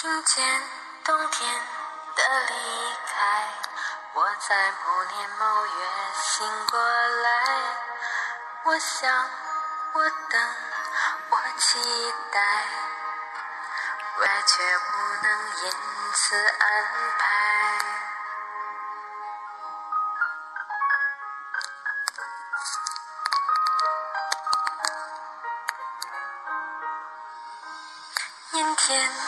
听见冬天的离开，我在某年某月醒过来。我想，我等，我期待，外却不能因此安排。阴天。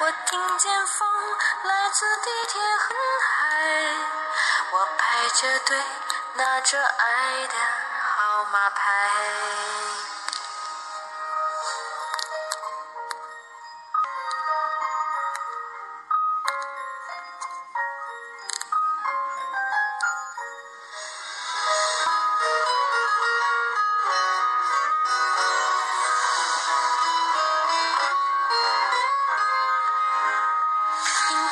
我听见风来自地铁和海，我排着队拿着爱的号码牌。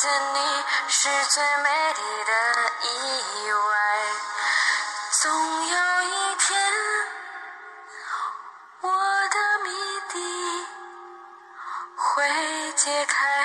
见你是最美丽的意外。总有一天，我的谜底会解开。